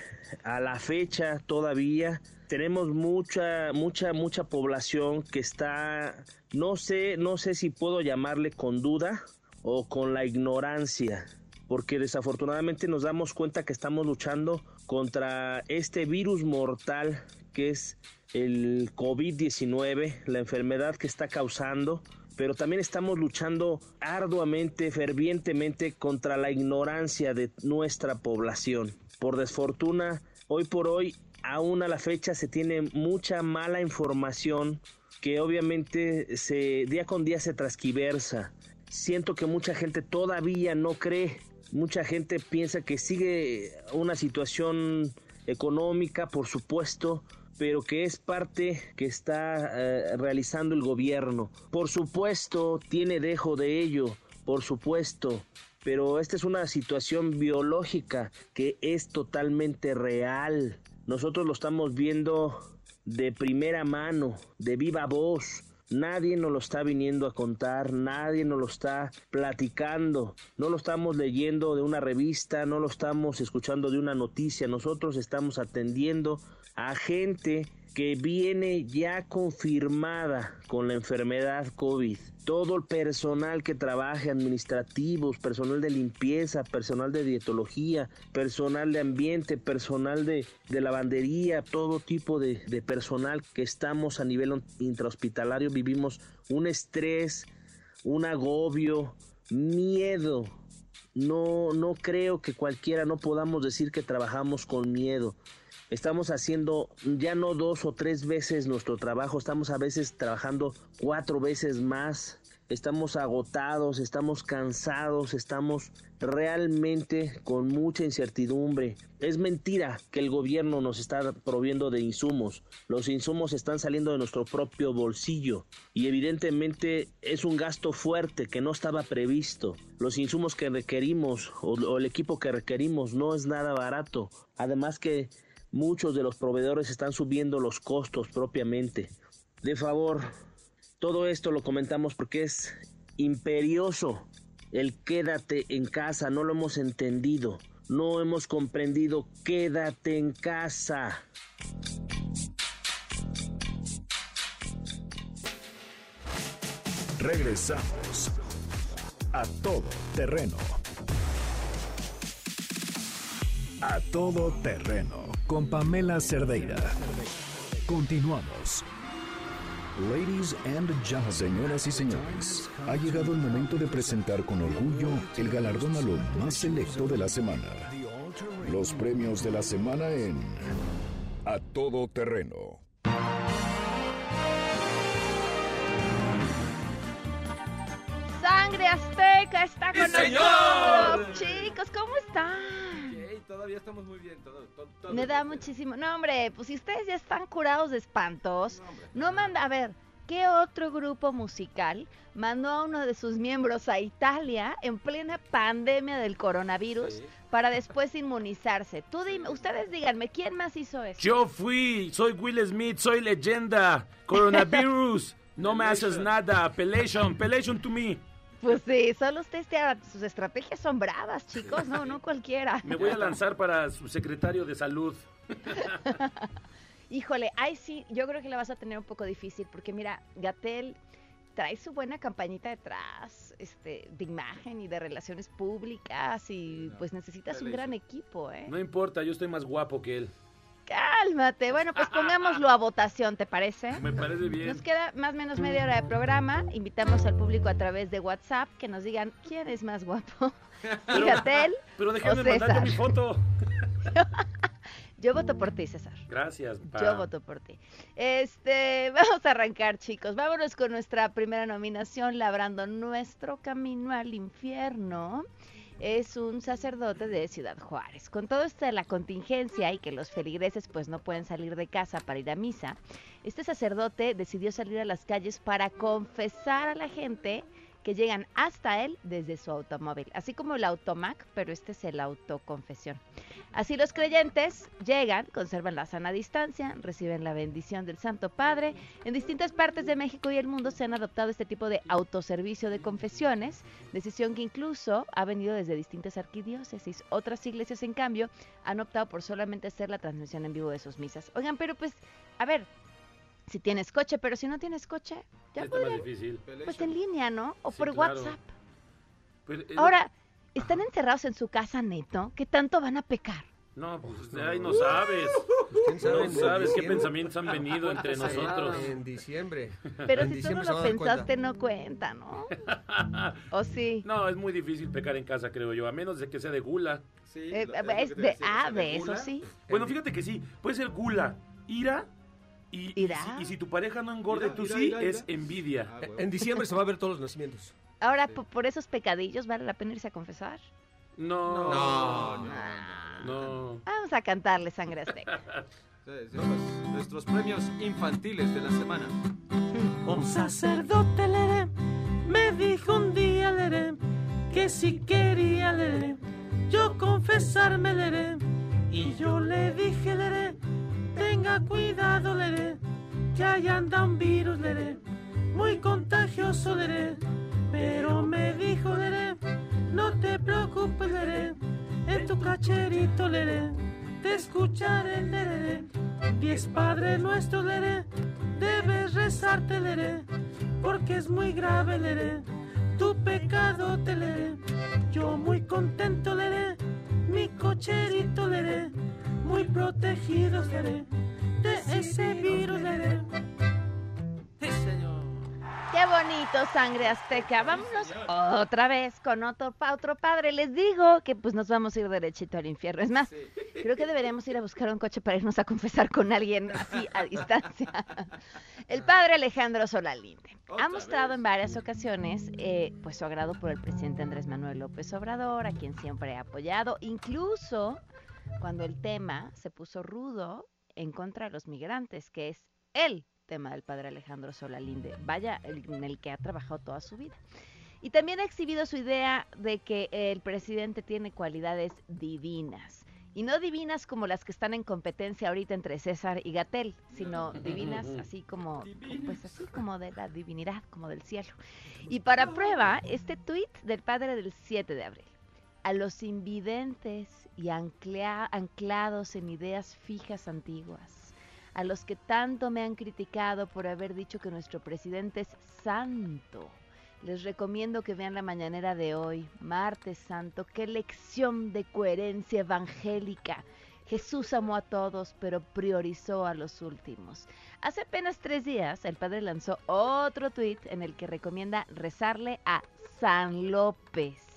a la fecha todavía, tenemos mucha, mucha, mucha población que está, no sé, no sé si puedo llamarle con duda, o con la ignorancia, porque desafortunadamente nos damos cuenta que estamos luchando contra este virus mortal que es el COVID-19, la enfermedad que está causando, pero también estamos luchando arduamente, fervientemente contra la ignorancia de nuestra población. Por desfortuna, hoy por hoy, aún a la fecha se tiene mucha mala información que obviamente se día con día se transquiversa siento que mucha gente todavía no cree, mucha gente piensa que sigue una situación económica, por supuesto, pero que es parte que está eh, realizando el gobierno. Por supuesto, tiene dejo de ello, por supuesto, pero esta es una situación biológica que es totalmente real. Nosotros lo estamos viendo de primera mano, de viva voz. Nadie nos lo está viniendo a contar, nadie nos lo está platicando, no lo estamos leyendo de una revista, no lo estamos escuchando de una noticia, nosotros estamos atendiendo a gente que viene ya confirmada con la enfermedad COVID. Todo el personal que trabaje, administrativos, personal de limpieza, personal de dietología, personal de ambiente, personal de, lavandería, todo tipo de, de personal que estamos a nivel intrahospitalario, vivimos un estrés, un agobio, miedo. No, no creo que cualquiera no podamos decir que trabajamos con miedo estamos haciendo ya no dos o tres veces nuestro trabajo, estamos a veces trabajando cuatro veces más, estamos agotados, estamos cansados, estamos realmente con mucha incertidumbre. Es mentira que el gobierno nos está proviendo de insumos. Los insumos están saliendo de nuestro propio bolsillo y evidentemente es un gasto fuerte que no estaba previsto. Los insumos que requerimos o, o el equipo que requerimos no es nada barato. Además que Muchos de los proveedores están subiendo los costos propiamente. De favor, todo esto lo comentamos porque es imperioso el quédate en casa, no lo hemos entendido, no hemos comprendido, quédate en casa. Regresamos a todo terreno. A todo terreno con Pamela Cerdeira. Continuamos. Ladies and gentlemen, señoras y señores, ha llegado el momento de presentar con orgullo el galardón a lo más selecto de la semana. Los premios de la semana en A Todo Terreno. Sangre Azteca está con nosotros. Chicos, ¿cómo están? Todavía estamos muy bien. Me da muchísimo. No, hombre, pues si ustedes ya están curados de espantos, no, manda. A ver, ¿qué otro grupo musical mandó a uno de sus miembros a Italia en plena pandemia del coronavirus para después inmunizarse? Tú dime, ustedes díganme, ¿quién más hizo eso? Yo fui, soy Will Smith, soy leyenda. Coronavirus, no me haces nada. Appellation, appellation to me. Pues sí, solo usted, este- sus estrategias son bravas, chicos, no, no cualquiera. Me voy a lanzar para su secretario de salud. Híjole, ay sí, yo creo que la vas a tener un poco difícil, porque mira, Gatel trae su buena campañita detrás, este, de imagen y de relaciones públicas, y pues necesitas un gran equipo, ¿eh? No importa, yo estoy más guapo que él. Cálmate, bueno, pues pongámoslo a votación, ¿te parece? Me parece bien. Nos queda más o menos media hora de programa. Invitamos al público a través de WhatsApp que nos digan quién es más guapo. Si Gatel Pero déjame mandarte César. mi foto. Yo voto por ti, César. Gracias. pa. Yo voto por ti. Este, vamos a arrancar, chicos. Vámonos con nuestra primera nominación, Labrando nuestro camino al infierno. Es un sacerdote de Ciudad Juárez. Con todo esto de la contingencia y que los feligreses pues no pueden salir de casa para ir a misa, este sacerdote decidió salir a las calles para confesar a la gente que llegan hasta él desde su automóvil, así como el automac, pero este es el autoconfesión. Así los creyentes llegan, conservan la sana distancia, reciben la bendición del Santo Padre. En distintas partes de México y el mundo se han adoptado este tipo de autoservicio de confesiones, decisión que incluso ha venido desde distintas arquidiócesis. Otras iglesias, en cambio, han optado por solamente hacer la transmisión en vivo de sus misas. Oigan, pero pues, a ver, si tienes coche, pero si no tienes coche, ya Está más podrían, difícil. pues en línea, ¿no? O Sí, por claro. WhatsApp. Pues, es lo- Ahora, ¿están encerrados en su casa, neto? ¿Qué tanto van a pecar? No, pues ahí no sabes. ¿Quién sabe No sabes qué diciembre? pensamientos han venido entre ¿Cuántos nosotros. En diciembre. Pero En si tú no diciembre lo dar cuenta. pensaste, no cuenta, ¿no? ¿O sí? No, es muy difícil pecar en casa, creo yo, a menos de que sea de gula. Eh, es de, ah, de eso sí. Bueno, fíjate que sí, puede ser gula, ira, y, y si, y si tu pareja no engorde, Ira, tú ira, sí, ira. es envidia. En diciembre se va a ver todos los nacimientos. Ahora, po- por esos pecadillos, ¿vale la pena irse a confesar? No, No, no, no. Vamos a cantarle sangre azteca. Nuestros premios infantiles de la semana. Un sacerdote leré, me dijo un día leré, que si quería leré, yo confesarme leré. Y yo le dije leré, tenga cuidado leré, que allá anda un virus leré, muy contagioso leré. Pero me dijo leré, no te preocupes leré, en tu cacherito leré, te escucharé leré. Diez padres nuestros leré, debes rezarte leré, porque es muy grave leré, tu pecado te leré. Yo muy contento leré, mi cocherito leré, muy protegidos de ese virus. Sí, señor. Qué bonito, sangre azteca. Vámonos otra vez con otro, otro padre. Les digo que pues nos vamos a ir derechito al infierno. Es más, creo que deberemos ir a buscar un coche para irnos a confesar con alguien así a distancia. El padre Alejandro Solalinde ha mostrado en varias ocasiones eh, pues su agrado por el presidente Andrés Manuel López Obrador, a quien siempre ha apoyado, incluso cuando el tema se puso rudo en contra de los migrantes, que es el tema del padre Alejandro Solalinde, vaya, en el que ha trabajado toda su vida. Y también ha exhibido su idea de que el presidente tiene cualidades divinas. Y no divinas como las que están en competencia ahorita entre César y Gatel, sino divinas así como, pues así como de la divinidad, como del cielo. Y para prueba, este tuit del padre del 7 de abril. A los invidentes y anclados en ideas fijas antiguas, a los que tanto me han criticado por haber dicho que nuestro presidente es santo. Les recomiendo que vean la mañanera de hoy, martes santo, qué lección de coherencia evangélica. Jesús amó a todos, pero priorizó a los últimos. Hace apenas tres días, el padre lanzó otro tuit en el que recomienda rezarle a San López.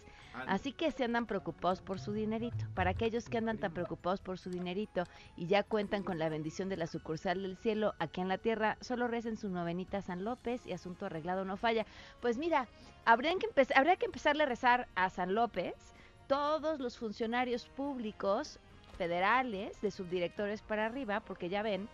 Así que se andan preocupados por su dinerito. Para aquellos que andan tan preocupados por su dinerito y ya cuentan con la bendición de la sucursal del cielo aquí en la tierra, solo recen su novenita a San López y asunto arreglado no falla. Pues mira, habrían que habría que empezarle a rezar a San López todos los funcionarios públicos federales, de subdirectores para arriba, porque ya ven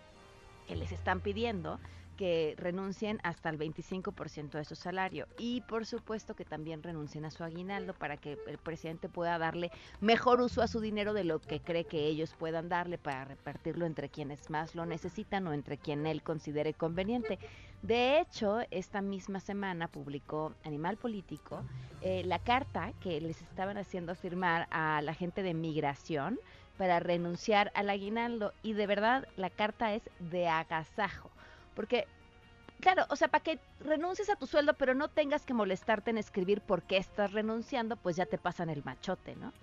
que les están pidiendo que renuncien hasta el 25% de su salario. Y por supuesto que también renuncien a su aguinaldo para que el presidente pueda darle mejor uso a su dinero de lo que cree que ellos puedan darle para repartirlo entre quienes más lo necesitan o entre quien él considere conveniente. De hecho, esta misma semana publicó Animal Político eh, la carta que les estaban haciendo firmar a la gente de migración para renunciar al aguinaldo. Y de verdad la carta es de agasajo porque, claro, o sea, para que renuncies a tu sueldo, pero no tengas que molestarte en escribir por qué estás renunciando, pues ya te pasan el machote, ¿no?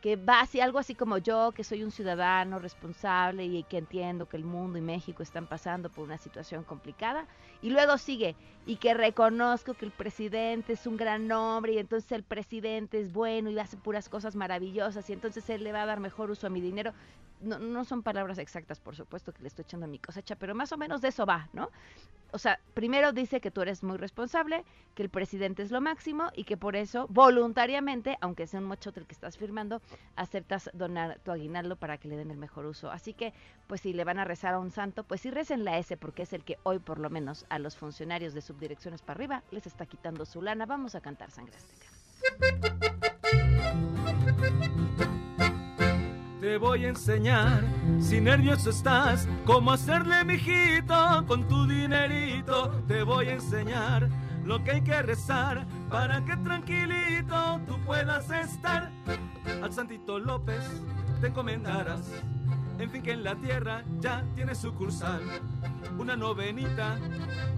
Que va así, algo así como yo, que soy un ciudadano responsable y que entiendo que el mundo y México están pasando por una situación complicada. Y luego sigue, y que reconozco que el presidente es un gran hombre y entonces el presidente es bueno y hace puras cosas maravillosas y entonces él le va a dar mejor uso a mi dinero no, no son palabras exactas, por supuesto, que le estoy echando a mi cosecha, pero más o menos de eso va, ¿no? O sea, primero dice que tú eres muy responsable, que el presidente es lo máximo y que por eso, voluntariamente, aunque sea un mochote el que estás firmando, aceptas donar tu aguinaldo para que le den el mejor uso. Así que, pues si le van a rezar a un santo, pues sí recen la S, porque es el que hoy, por lo menos, a los funcionarios de subdirecciones para arriba les está quitando su lana. Vamos a cantar Sangre Azteca. Te voy a enseñar, si nervioso estás, cómo hacerle mijito con tu dinerito. Te voy a enseñar lo que hay que rezar para que tranquilito tú puedas estar. Al Santito López te encomendarás. En fin que en la tierra ya tiene sucursal. Una novenita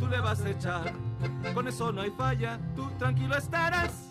tú le vas a echar. Con eso no hay falla, tú tranquilo estarás.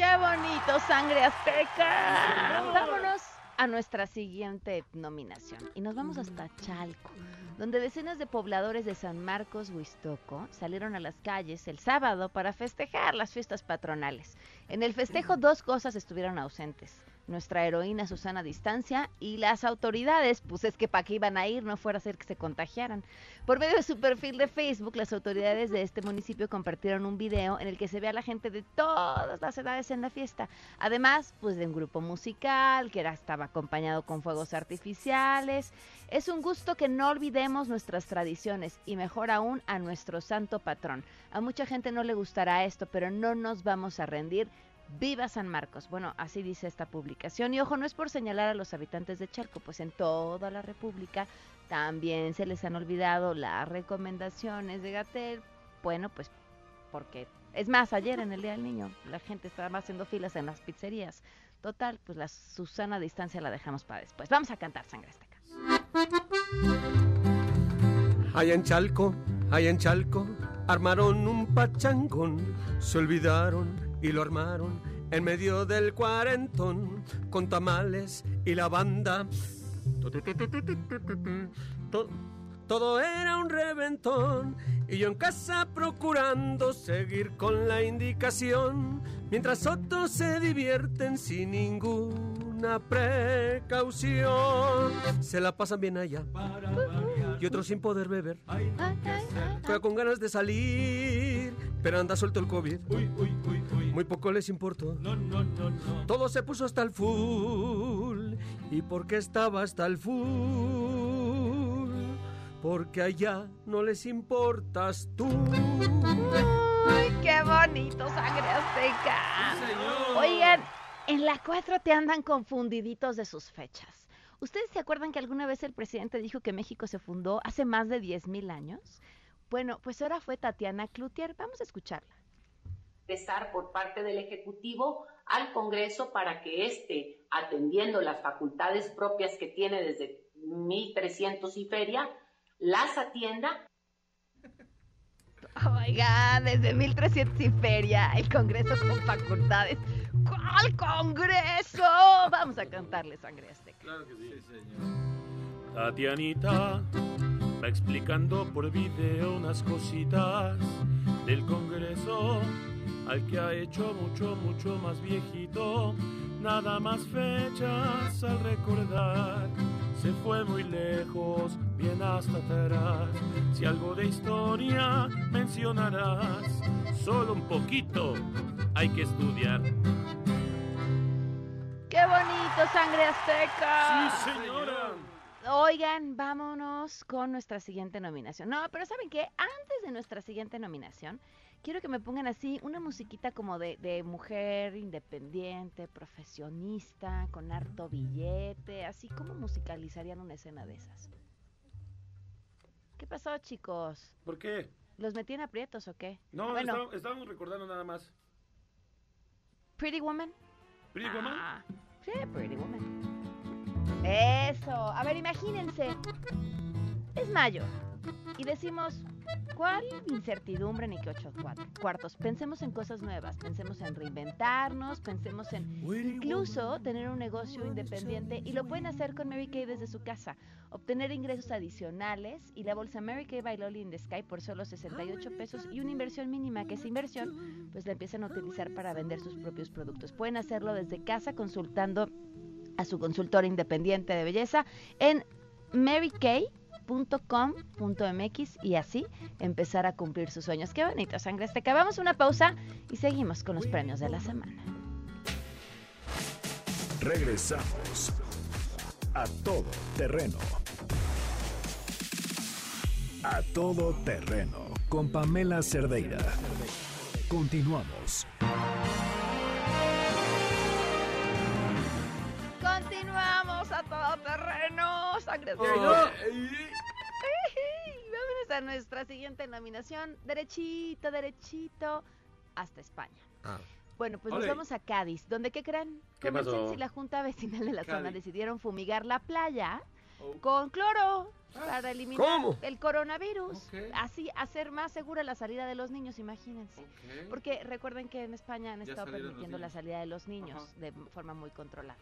¡Qué bonito, sangre azteca! Vámonos a nuestra siguiente nominación y nos vamos hasta Chalco, donde decenas de pobladores de San Marcos, Huistoco, salieron a las calles el sábado para festejar las fiestas patronales. En el festejo dos cosas estuvieron ausentes nuestra heroína Susana Distancia y las autoridades, pues es que para qué iban a ir, no fuera a ser que se contagiaran. Por medio de su perfil de Facebook, las autoridades de este municipio compartieron un video en el que se ve a la gente de todas las edades en la fiesta. Además, pues de un grupo musical que era, estaba acompañado con fuegos artificiales. Es un gusto que no olvidemos nuestras tradiciones y mejor aún a nuestro santo patrón. A mucha gente no le gustará esto, pero no nos vamos a rendir. Viva San Marcos. Bueno, así dice esta publicación. Y ojo, no es por señalar a los habitantes de Chalco, pues en toda la República también se les han olvidado las recomendaciones de Gatel. Bueno, pues porque es más, ayer en el Día del Niño la gente estaba haciendo filas en las pizzerías. Total, pues la Susana distancia la dejamos para después. Vamos a cantar Sangre Azteca. Allá en Chalco, allá en Chalco, armaron un pachangón, se olvidaron y lo armaron en medio del cuarentón con tamales y la banda. Todo, era un reventón y yo en casa procurando seguir con la indicación mientras otros se divierten sin ninguna precaución. Se la pasan bien allá y otros sin poder beber. Juega con ganas de salir, pero anda suelto el COVID. Muy poco les importó. Todo se puso hasta el full. ¿Y por qué estaba hasta el full? Porque allá no les importas tú. ¡Ay, qué bonito, sangre azteca! Oigan, en la 4 te andan confundiditos de sus fechas. ¿Ustedes se acuerdan que alguna vez el presidente dijo que México se fundó hace más de 10.000 años? Bueno, pues ahora fue Tatiana Cloutier. Vamos a escucharla. Empezar por parte del Ejecutivo al Congreso para que éste, atendiendo las facultades propias que tiene desde 1300 y feria, las atienda. Oiga, desde 1300 y feria, el Congreso con facultades. ¿Cuál Congreso? Vamos a cantarle sangre azteca. Claro que sí, señor. Tatianita va explicando por video unas cositas del Congreso al que ha hecho mucho, mucho más viejito. Nada más fechas al recordar. Se fue muy lejos, bien hasta atrás. Si algo de historia mencionarás, solo un poquito hay que estudiar. ¡Qué bonito, sangre azteca! Sí, señora. Oigan, vámonos con nuestra siguiente nominación. No, pero ¿saben qué? Antes de nuestra siguiente nominación, quiero que me pongan así una musiquita como de, de mujer independiente, profesionista, con harto billete, así como musicalizarían una escena de esas. ¿Qué pasó, chicos? ¿Por qué? ¿Los metí en aprietos o qué? No, bueno, estábamos, estábamos recordando nada más. Pretty Woman. ¿Pretty Woman? Ah, sí, Pretty Woman. Eso. A ver, imagínense. Es mayo. Y decimos, ¿cuál incertidumbre ni que ocho cuartos? Pensemos en cosas nuevas, pensemos en reinventarnos, pensemos en incluso tener un negocio independiente y lo pueden hacer con Mary Kay desde su casa. Obtener ingresos adicionales y la bolsa Mary Kay by Lolly in the Sky por solo 68 pesos y una inversión mínima que esa inversión pues la empiezan a utilizar para vender sus propios productos. Pueden hacerlo desde casa consultando a su consultora independiente de belleza en marykay.com.mx y así empezar a cumplir sus sueños. Qué bonito, sangre azteca. Vamos a una pausa y seguimos con los premios de la semana. Regresamos a todo terreno. A todo terreno con Pamela Cerdeira. Continuamos. A todo terreno, sangre Oh. azteca. Vámonos a nuestra siguiente nominación. Derechito, derechito, hasta España. Bueno, pues nos vamos a Cádiz, donde, ¿qué creen? ¿Qué pasó? Y la Junta Vecinal de la zona decidieron fumigar la playa Oh. con cloro para eliminar ¿Cómo? el coronavirus. Así, hacer más segura la salida de los niños, imagínense. Porque recuerden que en España han Ya estado permitiendo la salida de los niños Ajá. de forma muy controlada.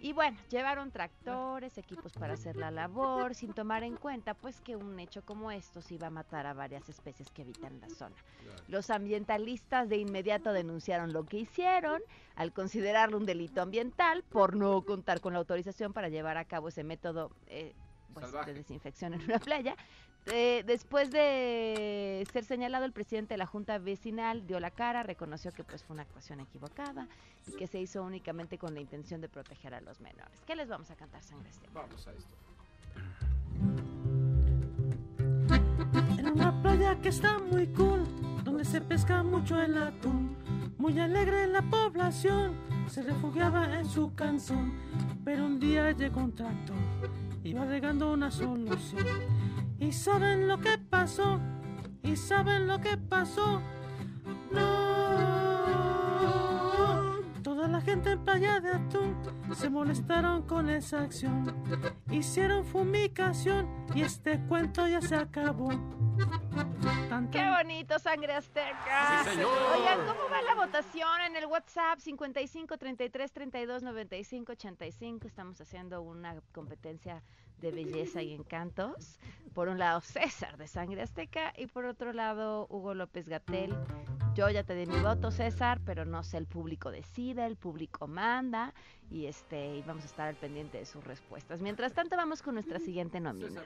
Y bueno, llevaron tractores, equipos para hacer la labor, sin tomar en cuenta pues que un hecho como estos iba a matar a varias especies que habitan la zona. Los ambientalistas de inmediato denunciaron lo que hicieron al considerarlo un delito ambiental por no contar con la autorización para llevar a cabo ese método eh, pues, de desinfección en una playa. Eh, después de ser señalado, el presidente de la Junta Vecinal dio la cara, reconoció que pues fue una actuación equivocada y que se hizo únicamente con la intención de proteger a los menores. ¿Qué les vamos a cantar, sangre? Vamos a esto. En una playa que está muy cool, donde se pesca mucho el atún. Muy alegre la población, se refugiaba en su cantón. Pero un día llegó un tractor, iba regando una solución. ¿Y saben lo que pasó? ¿Y saben lo que pasó? No. Toda la gente en playa de atún se molestaron con esa acción. Hicieron fumigación y este cuento ya se acabó. Tan, ¡Qué bonito, sangre azteca! Sí, señor. Oigan, ¿cómo va la votación en el WhatsApp 55 33 32 95 85? Estamos haciendo una competencia de belleza y encantos. Por un lado, César de Sangre Azteca y por otro lado, Hugo López Gatel. Yo ya te di mi voto, César, pero no sé, el público decide, el público manda y este y vamos a estar al pendiente de sus respuestas. Mientras tanto, vamos con nuestra siguiente nómina.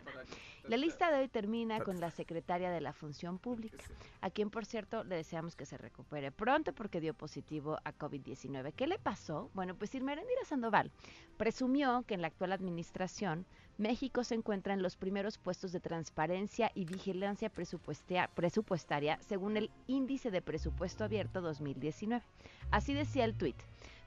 La lista de hoy termina con la secretaria de la Función Pública, a quien por cierto le deseamos que se recupere pronto porque dio positivo a COVID-19. ¿Qué le pasó? Bueno, pues Irmerendira Sandoval presumió que en la actual administración México se encuentra en los primeros puestos de transparencia y vigilancia presupuestaria según el Índice de Presupuesto Abierto 2019. Así decía el tuit.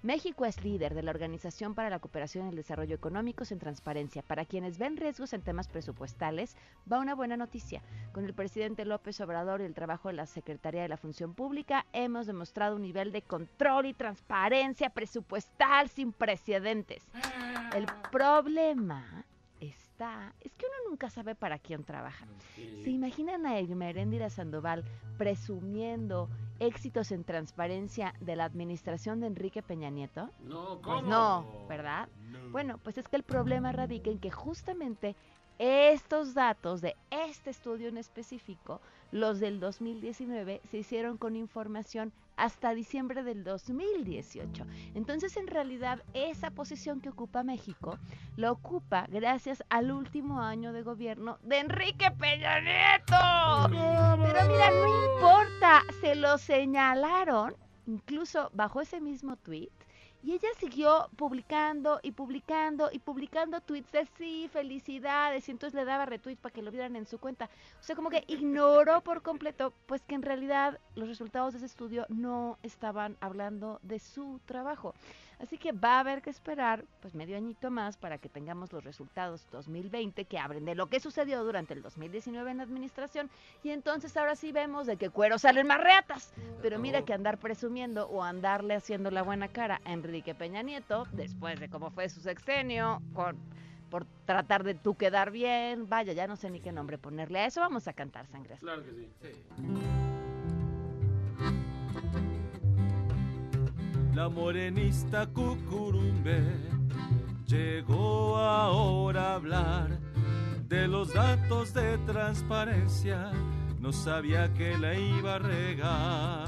México es líder de la Organización para la Cooperación y el Desarrollo Económicos en Transparencia. Para quienes ven riesgos en temas presupuestales, va una buena noticia. Con el presidente López Obrador y el trabajo de la Secretaría de la Función Pública, hemos demostrado un nivel de control y transparencia presupuestal sin precedentes. El problema está, es que uno nunca sabe para quién trabaja. ¿Se imaginan a Ermeréndira Sandoval presumiendo éxitos en transparencia de la administración de Enrique Peña Nieto? No, Pues ¿cómo? no, ¿verdad? Bueno, pues es que el problema radica en que justamente estos datos de este estudio en específico, los del 2019, se hicieron con información hasta diciembre del 2018. Entonces, en realidad, esa posición que ocupa México, la ocupa gracias al último año de gobierno de Enrique Peña Nieto. Pero mira, no importa, se lo señalaron, incluso bajo ese mismo tuit, Y ella siguió publicando y publicando y publicando tweets de sí, felicidades, y entonces le daba retweets para que lo vieran en su cuenta. O sea, como que ignoró por completo, pues que en realidad los resultados de ese estudio no estaban hablando de su trabajo. Así que va a haber que esperar pues medio añito más para que tengamos los resultados 2020 que abren de lo que sucedió durante el 2019 en la administración y entonces ahora sí vemos de qué cuero salen más reatas. Pero mira que andar presumiendo o andarle haciendo la buena cara a Enrique Peña Nieto después de cómo fue su sexenio con por tratar de tú quedar bien, vaya, ya no sé ni qué nombre ponerle a eso, vamos a cantar sangre. Claro que sí. La morenista Cucurumbe llegó ahora a hablar de los datos de transparencia. No sabía que la iba a regar.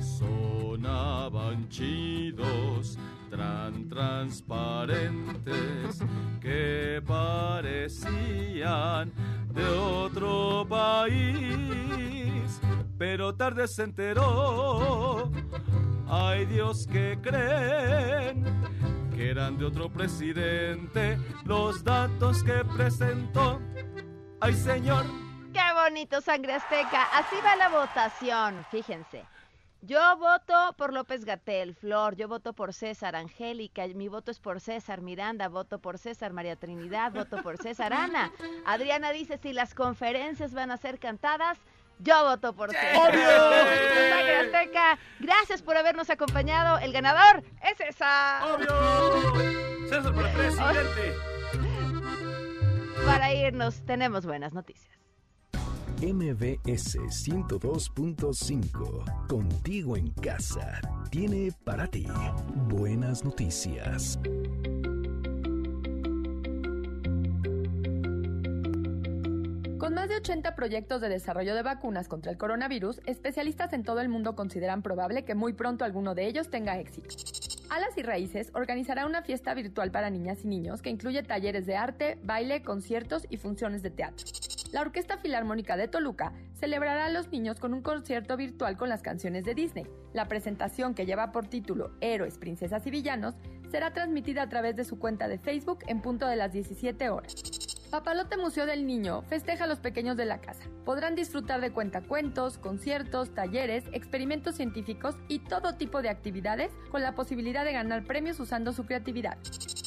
Sonaban chidos, tan transparentes, que parecían de otro país. Pero tarde se enteró Ay Dios que creen que eran de otro presidente los datos que presentó. Ay Señor. Qué bonito, sangre azteca. Así va la votación, fíjense. Yo voto por López Gatel, Flor, yo voto por César, Angélica, mi voto es por César, Miranda, voto por César, María Trinidad, voto por César, Ana. Adriana dice si las conferencias van a ser cantadas, yo voto por ti. Azteca. Gracias por habernos acompañado. El ganador es César. ¡Obvio! César para presidente. Para irnos, tenemos buenas noticias. MBS 102.5, contigo en casa, tiene para ti buenas noticias. Con más de 80 proyectos de desarrollo de vacunas contra el coronavirus, especialistas en todo el mundo consideran probable que muy pronto alguno de ellos tenga éxito. Alas y Raíces organizará una fiesta virtual para niñas y niños que incluye talleres de arte, baile, conciertos y funciones de teatro. La Orquesta Filarmónica de Toluca celebrará a los niños con un concierto virtual con las canciones de Disney. La presentación que lleva por título Héroes, Princesas y Villanos será transmitida a través de su cuenta de Facebook en punto de las 17 horas. Papalote Museo del Niño festeja a los pequeños de la casa. Podrán disfrutar de cuentacuentos, conciertos, talleres, experimentos científicos y todo tipo de actividades con la posibilidad de ganar premios usando su creatividad.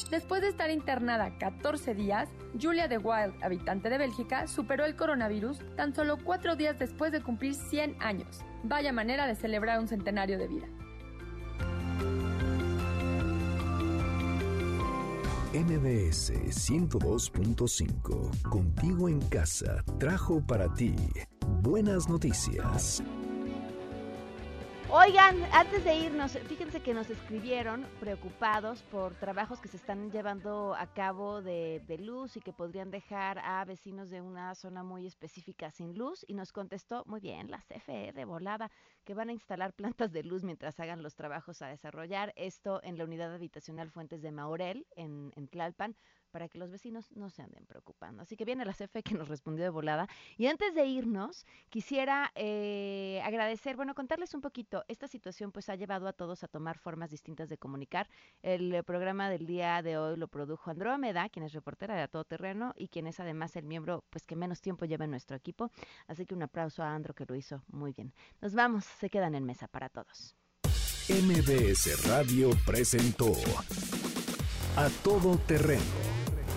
Después de estar internada 14 días, Julia de Wild, habitante de Bélgica, superó el coronavirus tan solo 4 días después de cumplir 100 años. Vaya manera de celebrar un centenario de vida. MBS 102.5, contigo en casa, trajo para ti buenas noticias. Oigan, antes de irnos, fíjense que nos escribieron preocupados por trabajos que se están llevando a cabo de, luz y que podrían dejar a vecinos de una zona muy específica sin luz. Y nos contestó muy bien la CFE de volada que van a instalar plantas de luz mientras hagan los trabajos a desarrollar esto en la unidad habitacional Fuentes de Maurel en Tlalpan para que los vecinos no se anden preocupando. Así que viene la CFE que nos respondió de volada. Y antes de irnos, quisiera eh, agradecer, bueno, contarles un poquito. Esta situación pues ha llevado a todos a tomar formas distintas de comunicar. El eh, programa del día de hoy lo produjo Andrómeda, quien es reportera de A Todo Terreno y quien es además el miembro pues que menos tiempo lleva en nuestro equipo. Así que un aplauso a Andro que lo hizo muy bien. Nos vamos, se quedan en mesa para todos. MBS Radio presentó A Todo Terreno